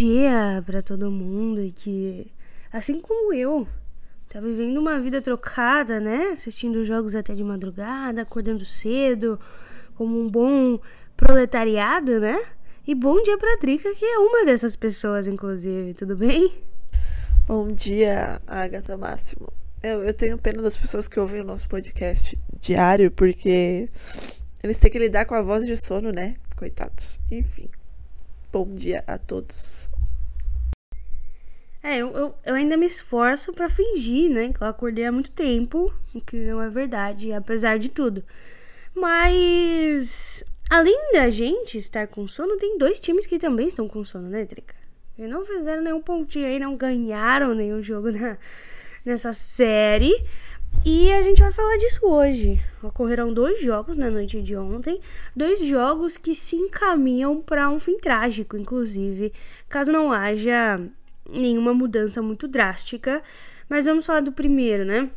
Dia para todo mundo que, assim como eu, tá vivendo uma vida trocada, né? Assistindo jogos até de madrugada, acordando cedo, como um bom proletariado, né? E bom dia pra Drica, que é uma dessas pessoas, inclusive, tudo bem? Bom dia, Agatha Máximo. Eu, eu tenho pena das pessoas que ouvem o nosso podcast diário, porque eles têm que lidar com a voz de sono, né? Coitados. Enfim. Bom dia a todos. É, eu, eu, eu ainda me esforço pra fingir, né? Que eu acordei há muito tempo, o que não é verdade, apesar de tudo. Mas, além da gente estar com sono, tem dois times que também estão com sono, né, Trica? E não fizeram nenhum pontinho aí, não ganharam nenhum jogo na, nessa série. E a gente vai falar disso hoje. Ocorreram dois jogos na noite de ontem, dois jogos que se encaminham para um fim trágico, inclusive, caso não haja nenhuma mudança muito drástica. Mas vamos falar do primeiro, né?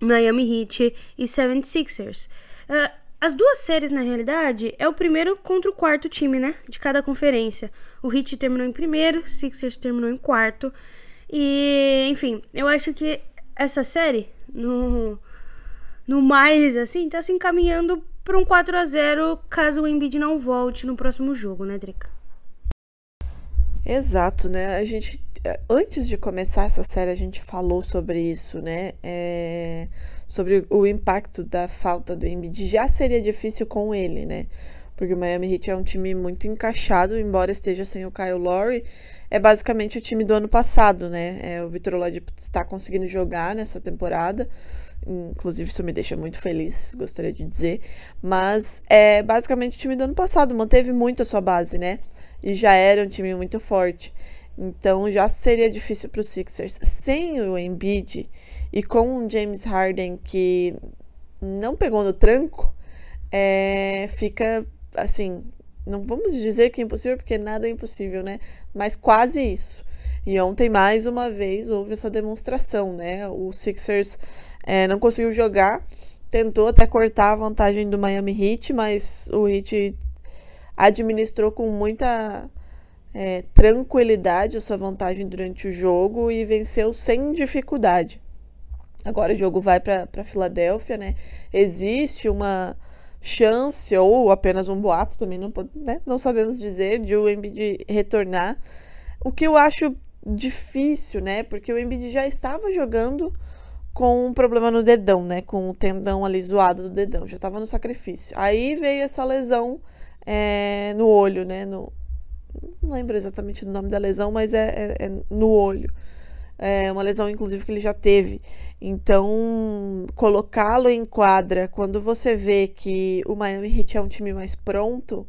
Miami Heat e 76ers. Uh, as duas séries, na realidade, é o primeiro contra o quarto time, né? De cada conferência. O Heat terminou em primeiro, Sixers terminou em quarto. E, enfim, eu acho que essa série, no, no mais, assim, tá se encaminhando para um 4 a 0 caso o Embiid não volte no próximo jogo, né, Drica? Exato, né? A gente. Antes de começar essa série, a gente falou sobre isso, né? É, sobre o impacto da falta do Embiid. Já seria difícil com ele, né? Porque o Miami Heat é um time muito encaixado, embora esteja sem o Kyle Lowry. É basicamente o time do ano passado, né? É, o Vitor Oladipo está conseguindo jogar nessa temporada. Inclusive, isso me deixa muito feliz, gostaria de dizer. Mas é basicamente o time do ano passado, manteve muito a sua base, né? E já era um time muito forte. Então já seria difícil para os Sixers. Sem o Embiid e com o James Harden que não pegou no tranco, é, fica assim. Não vamos dizer que é impossível, porque nada é impossível, né? Mas quase isso. E ontem, mais uma vez, houve essa demonstração, né? O Sixers é, não conseguiu jogar, tentou até cortar a vantagem do Miami Heat, mas o Heat administrou com muita é, tranquilidade a sua vantagem durante o jogo e venceu sem dificuldade. Agora o jogo vai para Filadélfia, né? Existe uma chance ou apenas um boato, também não, né? não sabemos dizer, de o Embiid retornar. O que eu acho difícil, né? Porque o Embiid já estava jogando com um problema no dedão, né? Com o tendão ali zoado do dedão, já estava no sacrifício. Aí veio essa lesão é, no olho, né? No, não lembro exatamente do nome da lesão, mas é, é, é no olho. É uma lesão, inclusive, que ele já teve. Então, colocá-lo em quadra quando você vê que o Miami Heat é um time mais pronto,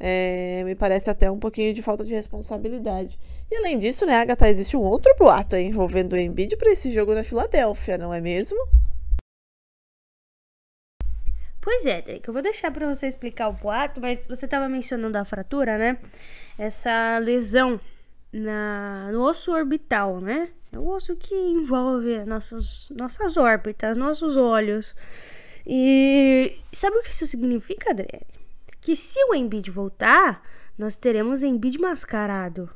é, me parece até um pouquinho de falta de responsabilidade. E além disso, né, Agatha, existe um outro boato envolvendo o Embiid para esse jogo na Filadélfia, não é mesmo? Pois é, Drake, eu vou deixar para você explicar o boato, mas você estava mencionando a fratura, né? Essa lesão na, no osso orbital, né? É o osso que envolve nossas, nossas órbitas, nossos olhos. E sabe o que isso significa, André? Que se o Embiid voltar, nós teremos Embiid mascarado.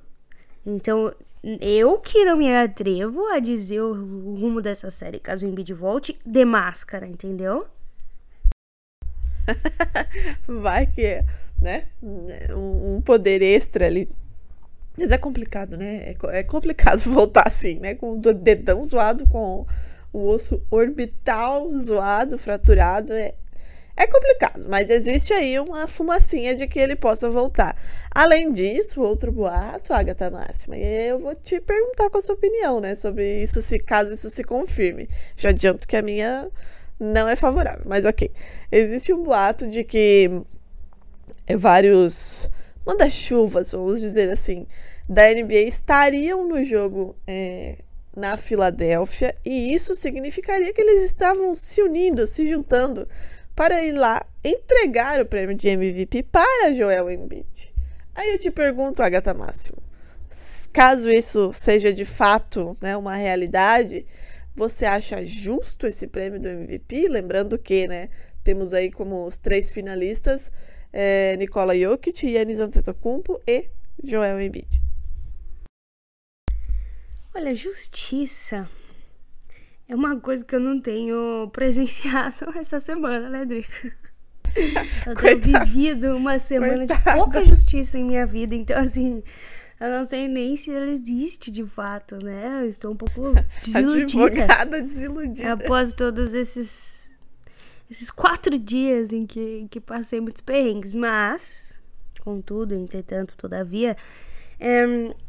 Então, eu que não me atrevo a dizer o rumo dessa série caso o Embiid volte de máscara, entendeu? Vai que, né? Um poder extra ali mas é complicado, né? É, é complicado voltar assim, né? Com o dedão zoado, com o osso orbital zoado, fraturado. É, é complicado, mas existe aí uma fumacinha de que ele possa voltar. Além disso, outro boato, Agatha Máxima, e eu vou te perguntar qual a sua opinião, né, sobre isso, se caso isso se confirme. Já adianto que a minha não é favorável, mas ok. Existe um boato de que vários manda-chuvas, vamos dizer assim, da NBA estariam no jogo é, na Filadélfia e isso significaria que eles estavam se unindo, se juntando para ir lá entregar o prêmio de MVP para Joel Embiid. Aí eu te pergunto, Agatha Máximo, caso isso seja de fato né, uma realidade, você acha justo esse prêmio do MVP? Lembrando que né, temos aí como os três finalistas é, Nikola Jokic, Yannis Antetokounmpo e Joel Embiid. Olha, justiça é uma coisa que eu não tenho presenciado essa semana, né, Drica? Eu tenho vivido uma semana Coitada. de pouca justiça em minha vida, então assim, eu não sei nem se ela existe de fato, né? Eu estou um pouco desiludida. Advogada desiludida. Após todos esses esses quatro dias em que, em que passei muitos perrengues, mas, contudo, entretanto, todavia, é,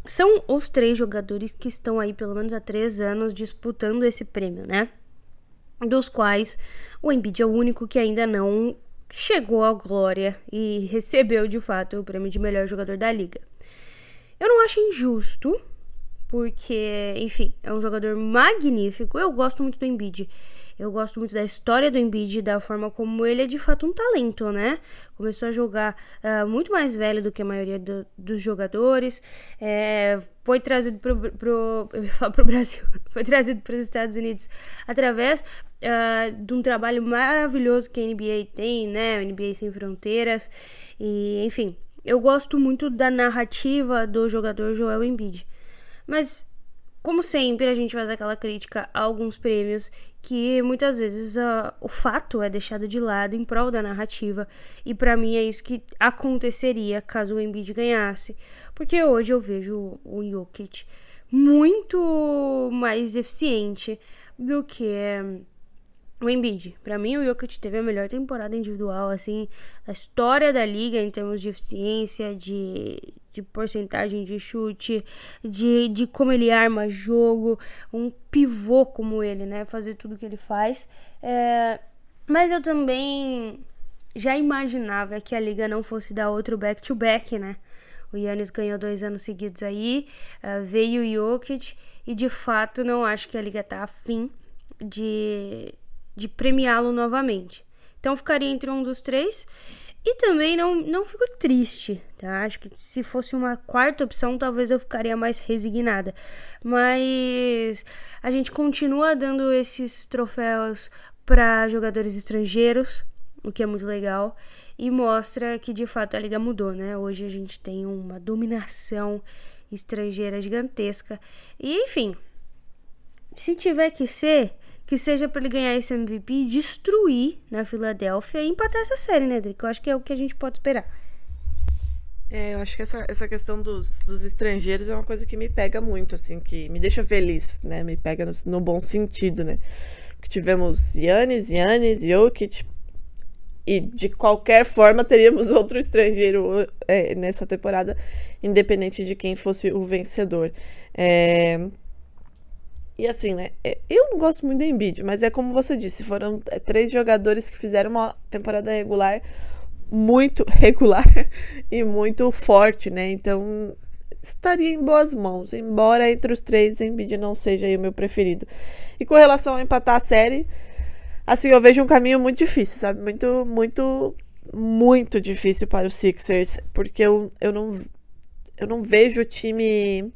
são os três jogadores que estão aí pelo menos há três anos disputando esse prêmio, né? Dos quais o Embiid é o único que ainda não chegou à glória e recebeu de fato o prêmio de melhor jogador da liga. Eu não acho injusto, porque, enfim, é um jogador magnífico. Eu gosto muito do Embiid. Eu gosto muito da história do Embiid, da forma como ele é de fato um talento, né? Começou a jogar uh, muito mais velho do que a maioria do, dos jogadores. É, foi trazido pro, pro, eu ia falar pro Brasil, foi trazido para os Estados Unidos através uh, de um trabalho maravilhoso que a NBA tem, né? NBA Sem Fronteiras. E, enfim, eu gosto muito da narrativa do jogador Joel Embiid. Mas como sempre, a gente faz aquela crítica a alguns prêmios que muitas vezes uh, o fato é deixado de lado em prol da narrativa. E para mim é isso que aconteceria caso o Embiid ganhasse. Porque hoje eu vejo o Jokic muito mais eficiente do que o Embiid. Para mim, o Jokic teve a melhor temporada individual, assim, da história da liga em termos de eficiência, de, de porcentagem de chute, de, de como ele arma jogo, um pivô como ele, né? Fazer tudo que ele faz. É, mas eu também já imaginava que a liga não fosse dar outro back-to-back, -back, né? O Yannis ganhou dois anos seguidos aí, uh, veio o Jokic, e de fato não acho que a liga tá afim de, de premiá-lo novamente. Então ficaria entre um dos três. E também não, não fico triste, tá? Acho que se fosse uma quarta opção, talvez eu ficaria mais resignada. Mas a gente continua dando esses troféus para jogadores estrangeiros, o que é muito legal, e mostra que de fato a liga mudou, né? Hoje a gente tem uma dominação estrangeira gigantesca. E enfim, se tiver que ser, que seja para ele ganhar esse MVP e destruir na Filadélfia e empatar essa série, né, Drico? Eu acho que é o que a gente pode esperar. É, eu acho que essa, essa questão dos, dos estrangeiros é uma coisa que me pega muito, assim, que me deixa feliz, né? Me pega no, no bom sentido, né? Que tivemos Yannis, Yannis, Jokic, e de qualquer forma teríamos outro estrangeiro é, nessa temporada, independente de quem fosse o vencedor. É, e assim, né? É, eu não gosto muito do Embiid, mas é como você disse, foram é, três jogadores que fizeram uma temporada regular muito regular e muito forte, né? Então estaria em boas mãos, embora entre os três Embiid não seja o meu preferido. E com relação a empatar a série, assim, eu vejo um caminho muito difícil, sabe? Muito, muito, muito difícil para os Sixers, porque eu, eu não eu não vejo o time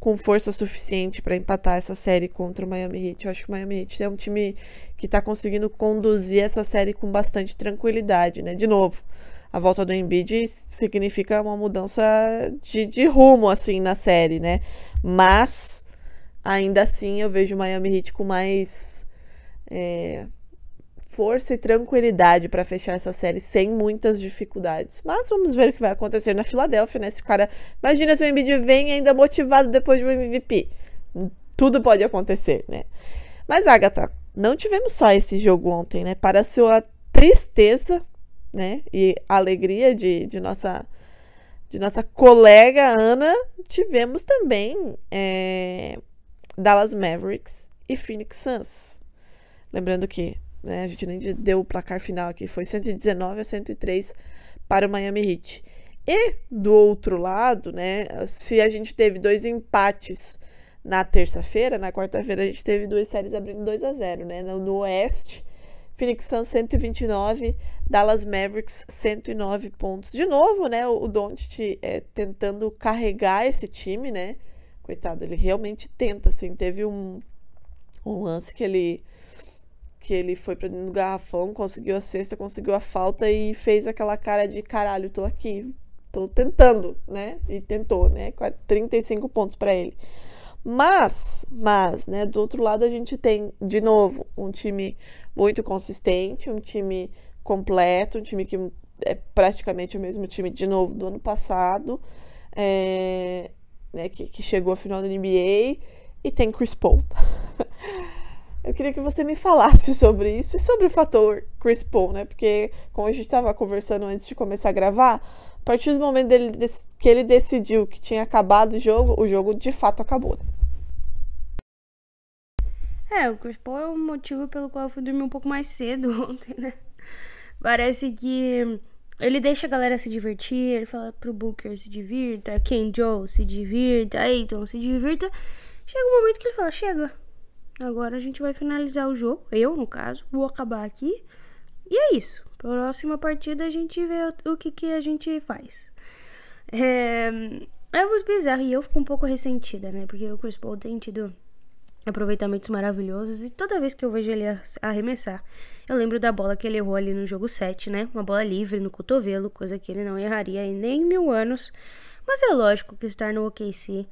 com força suficiente para empatar essa série contra o Miami Heat. Eu acho que o Miami Heat é um time que está conseguindo conduzir essa série com bastante tranquilidade, né? De novo, a volta do Embiid significa uma mudança de, de rumo, assim, na série, né? Mas, ainda assim, eu vejo o Miami Heat com mais... É, força e tranquilidade para fechar essa série sem muitas dificuldades. Mas vamos ver o que vai acontecer na Filadélfia, né? Se o cara. Imagina se o Embiid vem ainda motivado depois de um MVP. Tudo pode acontecer, né? Mas, Agatha, não tivemos só esse jogo ontem, né? Para a sua tristeza, né? E alegria de, de nossa. De nossa colega Ana, tivemos também é, Dallas Mavericks e Phoenix Suns. Lembrando que né? A gente nem deu o placar final aqui, foi 119 a 103 para o Miami Heat. E do outro lado, né, se a gente teve dois empates na terça-feira, na quarta-feira a gente teve duas séries abrindo 2 a 0, né? No, no Oeste, Phoenix Suns 129, Dallas Mavericks 109 pontos. De novo, né, o, Doncic é, tentando carregar esse time, né? Coitado, ele realmente tenta, assim, teve um, um lance que ele que ele foi para dentro do garrafão, conseguiu a cesta, conseguiu a falta e fez aquela cara de caralho, tô aqui, tô tentando, né? E tentou, né? 35 pontos para ele. Mas, mas, né, do outro lado a gente tem de novo um time muito consistente, um time completo, um time que é praticamente o mesmo time de novo do ano passado, é, né, que, que chegou à final da NBA e tem Chris Paul. Eu queria que você me falasse sobre isso e sobre o fator Chris Paul, né? Porque, como a gente estava conversando antes de começar a gravar, a partir do momento dele, que ele decidiu que tinha acabado o jogo, o jogo de fato acabou. Né? É, o Chris Paul é o motivo pelo qual eu fui dormir um pouco mais cedo ontem, né? Parece que ele deixa a galera se divertir, ele fala pro Booker se divirta, Ken Joe se divirta, Aiton se divirta. Chega um momento que ele fala, chega, Agora a gente vai finalizar o jogo. Eu, no caso, vou acabar aqui. E é isso. Próxima partida a gente vê o que, que a gente faz. É, é muito bizarro e eu fico um pouco ressentida, né? Porque o Chris Paul tem tido aproveitamentos maravilhosos e toda vez que eu vejo ele arremessar, eu lembro da bola que ele errou ali no jogo 7, né? Uma bola livre no cotovelo, coisa que ele não erraria em nem mil anos. Mas é lógico que estar no OKC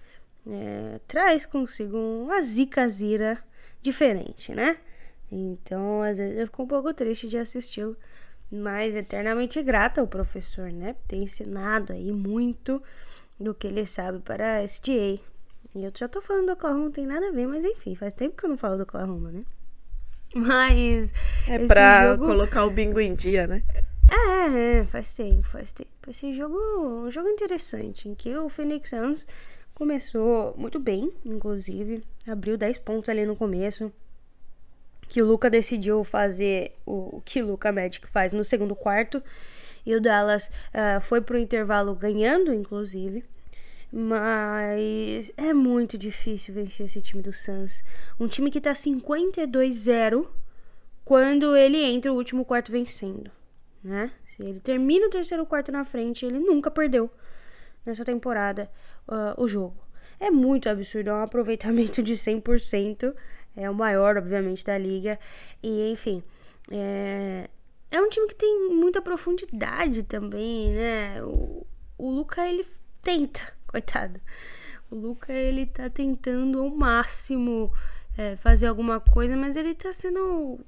é, traz consigo uma zicazira diferente, né? Então, às vezes eu fico um pouco triste de assisti-lo, mas eternamente grata ao professor, né? Tem ensinado aí muito do que ele sabe para a SGA. E eu já tô falando do Oklahoma, não tem nada a ver, mas enfim, faz tempo que eu não falo do Oklahoma, né? Mas. É pra jogo... colocar o bingo em dia, né? É, é, faz tempo, faz tempo. Esse jogo um jogo interessante, em que o Phoenix Suns Começou muito bem, inclusive. Abriu 10 pontos ali no começo. Que o Luca decidiu fazer o que o Luca Magic faz no segundo quarto. E o Dallas uh, foi pro intervalo ganhando, inclusive. Mas é muito difícil vencer esse time do Suns. Um time que tá 52-0 quando ele entra o último quarto vencendo, né? Se ele termina o terceiro quarto na frente, ele nunca perdeu nessa temporada uh, o jogo. É muito absurdo, é um aproveitamento de 100%, é o maior, obviamente, da liga. E, enfim, é, é um time que tem muita profundidade também, né? O, o Luca, ele tenta, coitado. O Luca, ele tá tentando ao máximo é, fazer alguma coisa, mas ele tá sendo.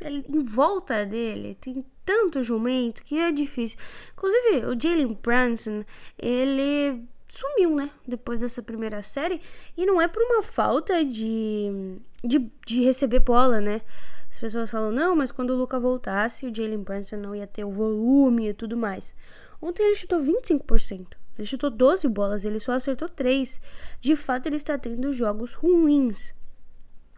Ele, em volta dele tem tanto jumento que é difícil. Inclusive, o Jalen Brunson, ele sumiu, né? Depois dessa primeira série. E não é por uma falta de, de, de receber bola, né? As pessoas falam, não, mas quando o Luca voltasse, o Jalen Brunson não ia ter o volume e tudo mais. Ontem ele chutou 25%. Ele chutou 12 bolas, ele só acertou 3. De fato, ele está tendo jogos ruins.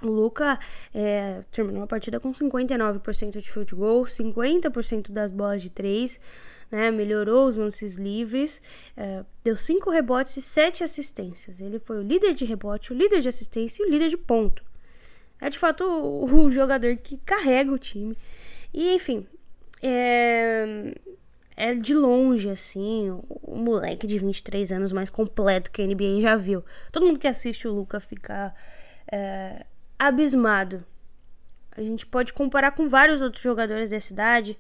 O Luca é, terminou a partida com 59% de field goal, 50% das bolas de 3, né? Melhorou os lances livres, é, deu 5 rebotes e 7 assistências. Ele foi o líder de rebote, o líder de assistência e o líder de ponto. É de fato o, o jogador que carrega o time. E enfim, é, é de longe, assim, o, moleque de 23 anos mais completo que a NBA já viu. Todo mundo que assiste o Luca fica é, abismado. A gente pode comparar com vários outros jogadores da cidade,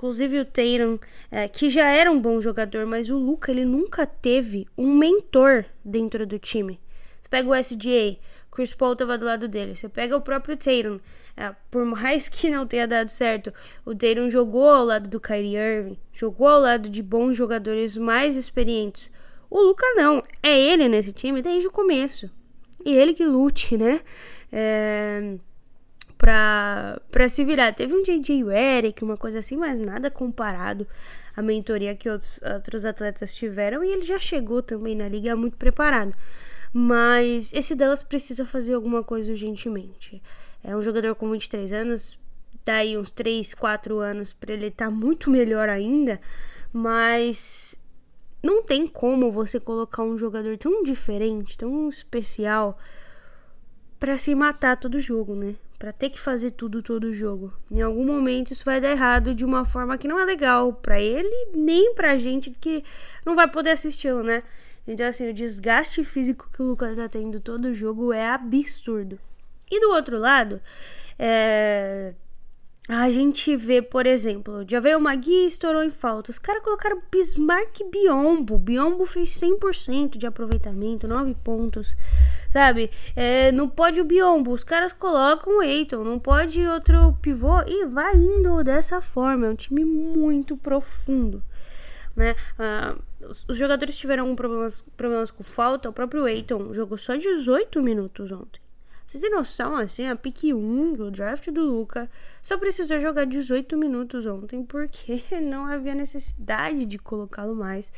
inclusive o Tatum, é, que já era um bom jogador, mas o Luca ele nunca teve um mentor dentro do time. Você pega o SGA, Chris Paul estava do lado dele. Você pega o próprio Tatum, é, por mais que não tenha dado certo, o Tatum jogou ao lado do Kyrie Irving, jogou ao lado de bons jogadores mais experientes. O Luca não, é ele nesse time desde o começo. E ele que lute, né? é, pra, pra se virar. Teve um JJ Redick, uma coisa assim, mas nada comparado à mentoria que outros, outros atletas tiveram. E ele já chegou também na liga muito preparado. Mas esse Dallas precisa fazer alguma coisa urgentemente. É um jogador com 23 anos, dar aí uns 3, 4 anos para ele estar tá muito melhor ainda, mas não tem como você colocar um jogador tão diferente, tão especial para se matar todo jogo, né? Para ter que fazer tudo todo jogo. Em algum momento isso vai dar errado de uma forma que não é legal para ele nem pra gente que não vai poder assisti-lo, né? Então assim, o desgaste físico que o Lucas tá tendo todo jogo é absurdo. E do outro lado, é a gente vê, por exemplo, já veio o Magui e estourou em falta. Os caras colocaram Bismarck e Biombo. Biombo fez 100% de aproveitamento, 9 pontos. Sabe? É, não pode o Biombo. Os caras colocam o Eiton. Não pode outro pivô. E vai indo dessa forma. É um time muito profundo. Né? Ah, os, os, jogadores tiveram problemas, problemas com falta. O próprio Eiton jogou só 18 minutos ontem. Vocês têm noção, assim, a pique 1 do draft do Luca só precisou jogar 18 minutos ontem porque não havia necessidade de colocá-lo mais.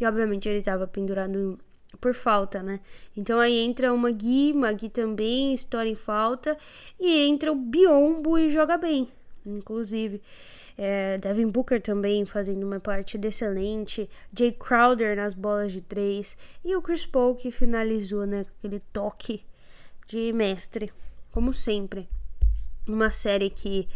E obviamente ele estava pendurado por falta, né? Então aí entra o Magui, Magui também estoura em falta. E entra o Biombo e joga bem, inclusive. É, Devin Booker também fazendo uma partida excelente. Jay Crowder nas bolas de três. E o Chris Paul que finalizou, né? Aquele toque de mestre, como sempre. Uma série que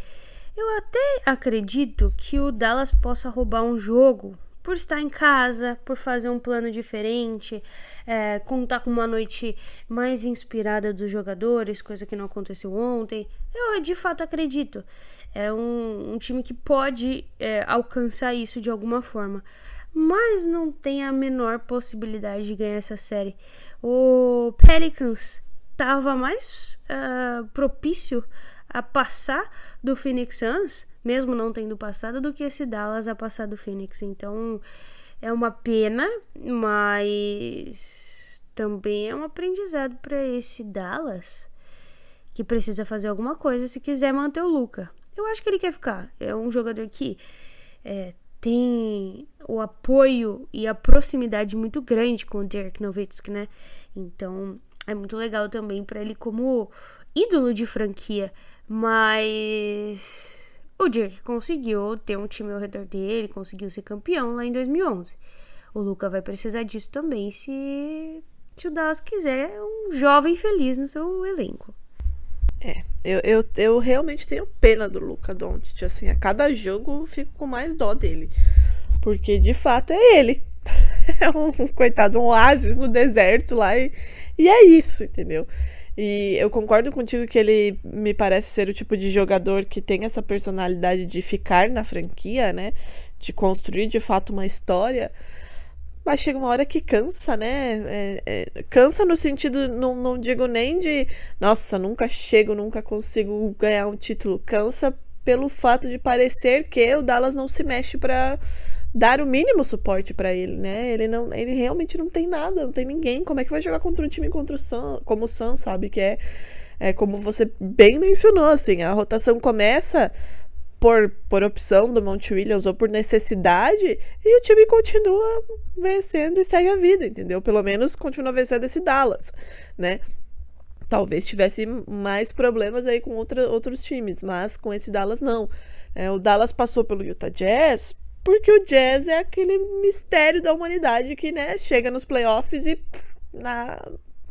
eu até acredito que o Dallas possa roubar um jogo por estar em casa, por fazer um plano diferente, é, contar com uma noite mais inspirada dos jogadores, coisa que não aconteceu ontem. Eu de fato acredito. É um, um time que pode é, alcançar isso de alguma forma. Mas não tem a menor possibilidade de ganhar essa série. O Pelicans estava mais uh, propício a passar do Phoenix Suns, mesmo não tendo passado, do que esse Dallas a passar do Phoenix. Então é uma pena, mas também é um aprendizado para esse Dallas que precisa fazer alguma coisa se quiser manter o Luca. Eu acho que ele quer ficar. É um jogador que é, tem o apoio e a proximidade muito grande com o Dirk Nowitzki, né? Então é muito legal também para ele como ídolo de franquia, mas o Dirk conseguiu ter um time ao redor dele, conseguiu ser campeão lá em 2011. O Luca vai precisar disso também se, se o Dallas quiser um jovem feliz no seu elenco. É, eu, eu, eu realmente tenho pena do Luca Doncic, assim, a cada jogo eu fico com mais dó dele, porque de fato é ele. É um coitado, um oásis no deserto lá e e é isso, entendeu? E eu concordo contigo que ele me parece ser o tipo de jogador que tem essa personalidade de ficar na franquia, né? De construir de fato uma história. Mas chega uma hora que cansa, né? É, é, cansa no sentido, não, não digo nem de, nossa, nunca chego, nunca consigo ganhar um título. Cansa pelo fato de parecer que o Dallas não se mexe para dar o mínimo suporte para ele, né? Ele não, ele realmente não tem nada, não tem ninguém. Como é que vai jogar contra um time contra o Sun, como o Sun, sabe? Que é, é como você bem mencionou, assim, a rotação começa por, por opção do Monte Williams ou por necessidade e o time continua vencendo e segue a vida, entendeu? Pelo menos continua vencendo esse Dallas, né? Talvez tivesse mais problemas aí com outra, outros times, mas com esse Dallas não. É, o Dallas passou pelo Utah Jazz, porque o jazz é aquele mistério da humanidade que, né, chega nos playoffs e na,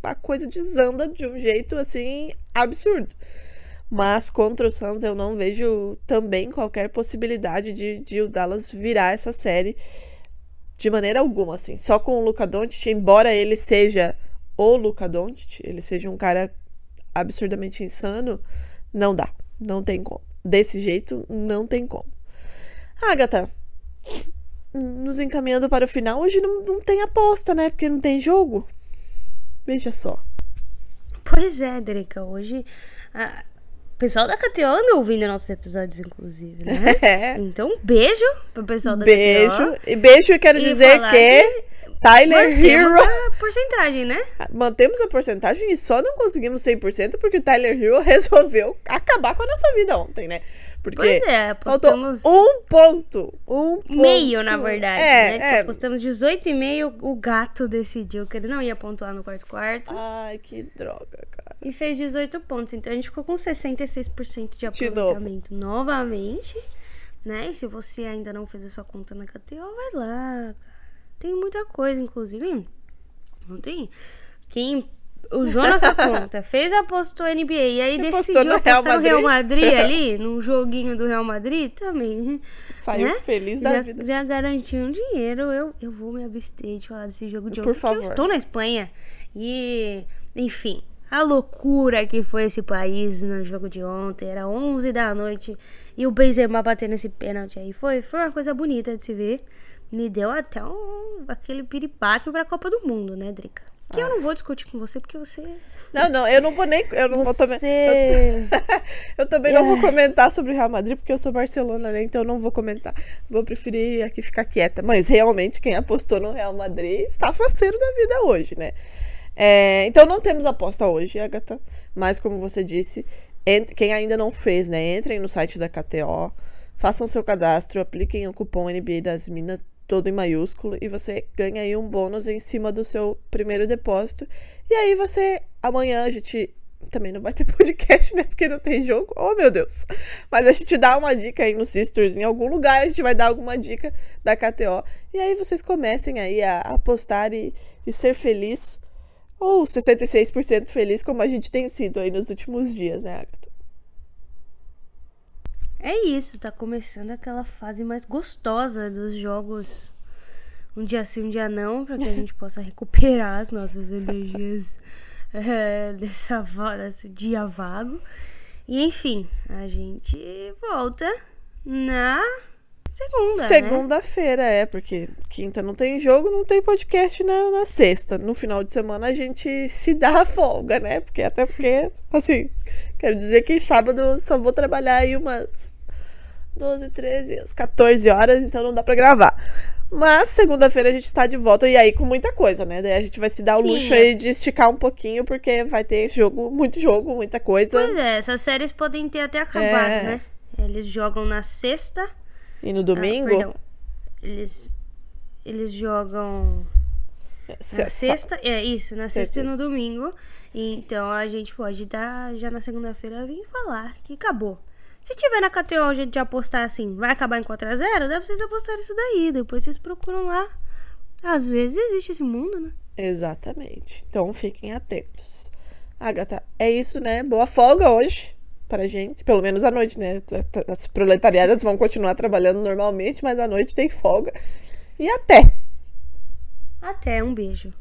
a coisa desanda de um jeito assim absurdo. Mas contra o Suns eu não vejo também qualquer possibilidade de, de o Dallas virar essa série de maneira alguma, assim. Só com o Luca Doncic, embora ele seja o Luca Doncic, ele seja um cara absurdamente insano, não dá. Não tem como. Desse jeito, não tem como. Agatha, nos encaminhando para o final, hoje não, não tem aposta, né? Porque não tem jogo. Veja só. Pois é, Drica. Hoje. A... O pessoal da KTO anda ouvindo nossos episódios, inclusive, né? É. Então, beijo pro pessoal da beijo. KTO. E beijo, eu quero e dizer que Tyler Hero. a porcentagem, né? Mantemos a porcentagem e só não conseguimos 100% porque o Tyler Hero resolveu acabar com a nossa vida ontem, né? Porque pois é, apostamos... um ponto. Um ponto. Meio, na verdade. É, né? é. Apostamos 18,5. O gato decidiu que ele não ia pontuar no quarto quarto. Ai, que droga, cara. e fez 18 pontos. Então a gente ficou com 66% de De aproveitamento novamente. Né? E se você ainda não fez a sua conta na KTO, vai lá. cara. Tem muita coisa, inclusive. Não tem. Quem usou nossa conta, fez apostou NBA e aí Apostou decidiu no Real apostar no Real Madrid. Ali, num joguinho do Real Madrid também. Saiu né? feliz da já, vida. Já garantiu um dinheiro. Eu, eu vou me abster de falar desse jogo de Por ontem, porque eu favor. estou na Espanha. E, enfim, a loucura que foi esse país no jogo de ontem. Era 11 da noite e o Benzema batendo esse pênalti aí. Foi, foi uma coisa bonita de se ver. Me deu até um, aquele piripaque pra Copa do Mundo, né, Drica? Que Ah. eu não vou discutir com você, porque você... Não, não, eu não vou nem. Eu não vou também. Você... Eu também não vou comentar sobre o Real Madrid, porque eu sou Barcelona, né? Então eu não vou comentar. Vou preferir aqui ficar quieta. Mas realmente, quem apostou no Real Madrid está faceiro da vida hoje, né? É, então não temos aposta hoje, Agatha. Mas como você disse, quem ainda não fez, né? Entrem no site da KTO, façam seu cadastro, apliquem o cupom NBA das Minas todo em maiúsculo e você ganha aí um bônus em cima do seu primeiro depósito. E aí você amanhã a gente também não vai ter podcast, né? Porque não tem jogo. Oh, meu Deus. Mas a gente dá uma dica aí no Sisters, em algum lugar a gente vai dar alguma dica da KTO. E aí vocês comecem aí a apostar e, e ser feliz. Ou 66% feliz, como a gente tem sido aí nos últimos dias, né, Agatha? É isso, tá começando aquela fase mais gostosa dos jogos. Um dia sim, um dia não, pra que a gente possa recuperar as nossas energias é, dessa, desse dia vago. E enfim, a gente volta na segunda. né? Segunda-feira, é, porque quinta não tem jogo, não tem podcast na, na sexta. No final de semana a gente se dá a folga, né? Porque até porque, assim, quero dizer que sábado só vou trabalhar aí umas 12, 13, umas 14 horas, então não dá pra gravar. Mas segunda-feira a gente está de volta e aí com muita coisa, né? Daí a gente vai se dar o Sim, luxo é. aí de esticar um pouquinho, porque vai ter jogo, muito jogo, muita coisa. Pois é, essas séries podem ter até acabado, É. né? Eles jogam na sexta. E no ah, domingo. perdão. eles, eles jogam Na sexta, é isso, na sexta, Sexta. e no domingo. Então a gente pode dar já na segunda-feira vir falar que acabou. Se tiver na KTO jeito de apostar assim, vai acabar em 4x0, dá pra vocês apostarem isso daí. Depois vocês procuram lá. Às vezes existe esse mundo, né? Exatamente. Então fiquem atentos. Agatha, é isso, né? Boa folga hoje pra gente. Pelo menos à noite, né? As proletariadas vão continuar trabalhando normalmente, mas à noite tem folga. E até! Até, um beijo.